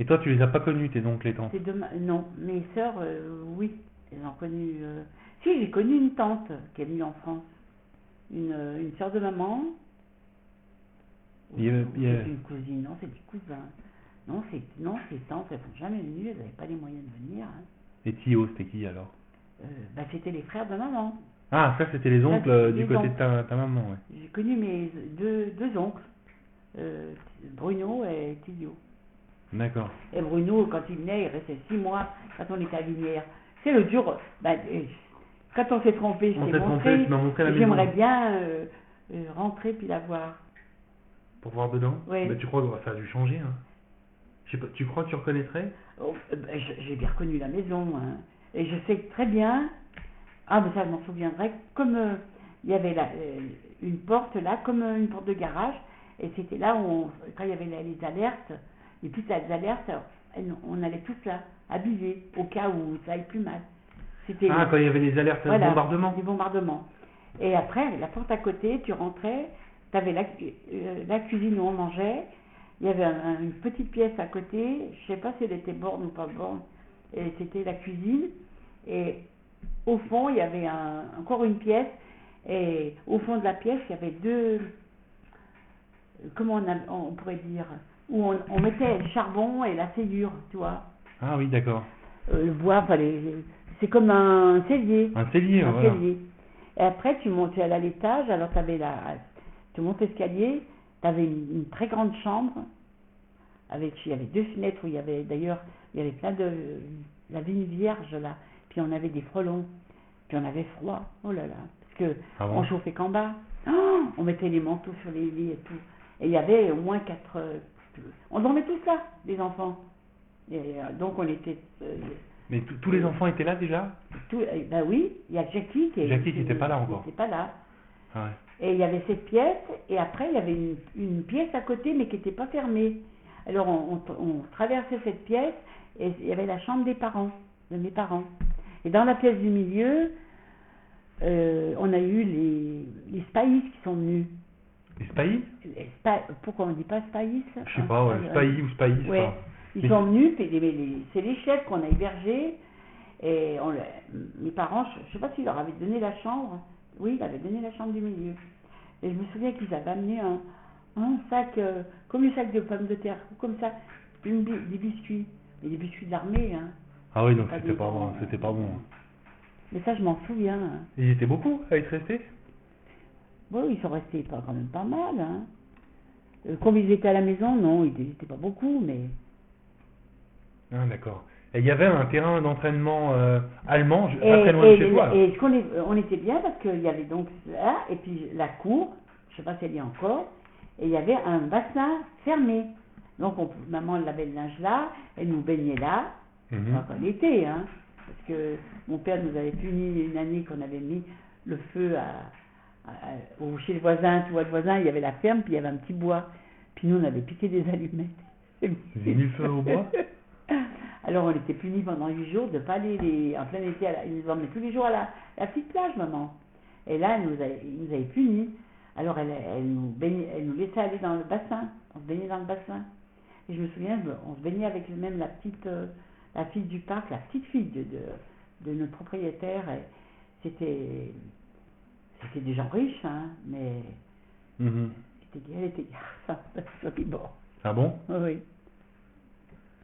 Et toi, tu les as pas connus, tes oncles et tantes C'est dema- Non, mes sœurs, euh, oui, elles ont connu. euh, Si, j'ai connu une tante qui est venue en France. Une, euh, une sœur de maman. Il y avait- Ou il y avait- C'est une cousine, non, c'est des cousins. Non, c'est non, ces tantes, elles sont jamais venues, elles n'avaient pas les moyens de venir. hein. Et Tio, c'était qui alors Euh, bah, c'était les frères de maman. Ah, ça, c'était les oncles c'était les du côté de ta, ta maman, ouais. J'ai connu mes deux, deux oncles, euh, Bruno et Tilio. D'accord. Et Bruno, quand il venait, il restait six mois quand on était à Lumière. C'est le dur. bah, euh, quand on s'est trompé, je t'ai montré. montré la. J'aimerais bien euh, euh, rentrer puis la voir. Pour voir dedans? Oui. Bah, tu crois que ça a dû changer, hein? Je sais pas, tu crois que tu reconnaîtrais? Oh, bah, J'ai bien reconnu la maison. hein. Et je sais très bien. Ah, mais ça, je m'en souviendrai. Comme euh, il y avait euh, une porte là, comme une porte de garage. Et c'était là où, on- quand il y avait les alertes, les petites alertes, elles- on allait tous là, habillés, au cas où ça aille plus mal. C'était Ah, quand il y avait les alertes de Voilà, bombardement Des bombardements. Et après, la porte à côté, tu rentrais, tu avais la, euh, la cuisine où on mangeait, il y avait un- un- une petite pièce à côté, je sais pas si elle était borne ou pas borne, et c'était la cuisine. Et au fond, il y avait un- encore une pièce, et au fond de la pièce, il y avait deux, comment on, a- on pourrait dire, où on, on mettait le charbon et la cellure, tu vois. Ah oui, d'accord. Euh, le bois, fallait, c'est comme un cellier. Un cellier, Un voilà. cellier. Et après, tu montais à l'étage, alors tu avais la. Tu montes l'escalier, tu avais une, une très grande chambre, avec, il y avait deux fenêtres où il y avait d'ailleurs, il y avait plein de. La vigne vierge là, puis on avait des frelons, puis on avait froid, oh là là, parce que Ah bon on chauffait qu'en bas. Oh, on mettait les manteaux sur les lits et tout. Et il y avait au moins quatre. Euh, On dormait tous là, les enfants. Et euh, donc on était. euh, Mais tous les enfants étaient là déjà? Tout, eh ben oui, il y a Jackie qui Jackie qui était pas là encore. qui était pas là. Ah ouais. Et il y avait cette pièce, et après il y avait une, une pièce à côté, mais qui n'était pas fermée. Alors on, on- on traversait cette pièce, et il y avait la chambre des parents, de mes parents. Et dans la pièce du milieu, euh, on a eu les, les Spaïs qui sont venus. Les pourquoi on dit pas Spaïs Je sais pas, ouais, ou Spahis. Ouais. Ils Mais- sont venus, c'est les chefs qu'on a hébergés. Et on, mes parents, je ne sais pas s'ils leur avaient donné la chambre. Oui, ils avaient donné la chambre du milieu. Et je me souviens qu'ils avaient amené un, un sac, euh, comme le sac de pommes de terre, comme ça, une des biscuits. Mais des biscuits de l'armée, hein. Ah oui, donc Pas c'était des pas bon, c'était pas bon. Mais ça, je m'en souviens. hein. Ils étaient beaucoup à être restés? Bon, ils sont restés pas, quand même pas mal. Hein. Euh, Comme ils étaient à la maison, non, ils n'étaient pas beaucoup, mais Ah d'accord. Et il y avait un terrain d'entraînement euh, allemand, je- Et, pas très loin de et chez les- toi. et qu'on est- on était bien parce qu'il y avait donc là, et puis la cour, je sais pas si elle y est encore, et il y avait un bassin fermé. Donc on, maman lavait le linge là, elle nous baignait là, Mhm. enfin, l'été, hein, parce que mon père nous avait puni une année qu'on avait mis le feu à, à- au- chez le voisin, tu vois le voisin, il y avait la ferme, puis il y avait un petit bois, puis nous on avait piqué des allumettes. Vous avez mis feu au bois? Alors on était punis pendant huit jours de pas aller les, en plein été, à la, ils nous emmenaient tous les jours à la, la petite plage, maman. Et là, elle nous avait, ils nous avait punis. Alors elle, elle, nous baignait- elle nous laissait aller dans le bassin. On se baignait dans le bassin. Et je me souviens, on se baignait avec même la petite, euh, la fille du parc, la petite fille de, de, de notre propriétaire. C'était, c'était des gens riches, hein, mais Mhm. c'était, elle était garçon. Ah bon? Oui.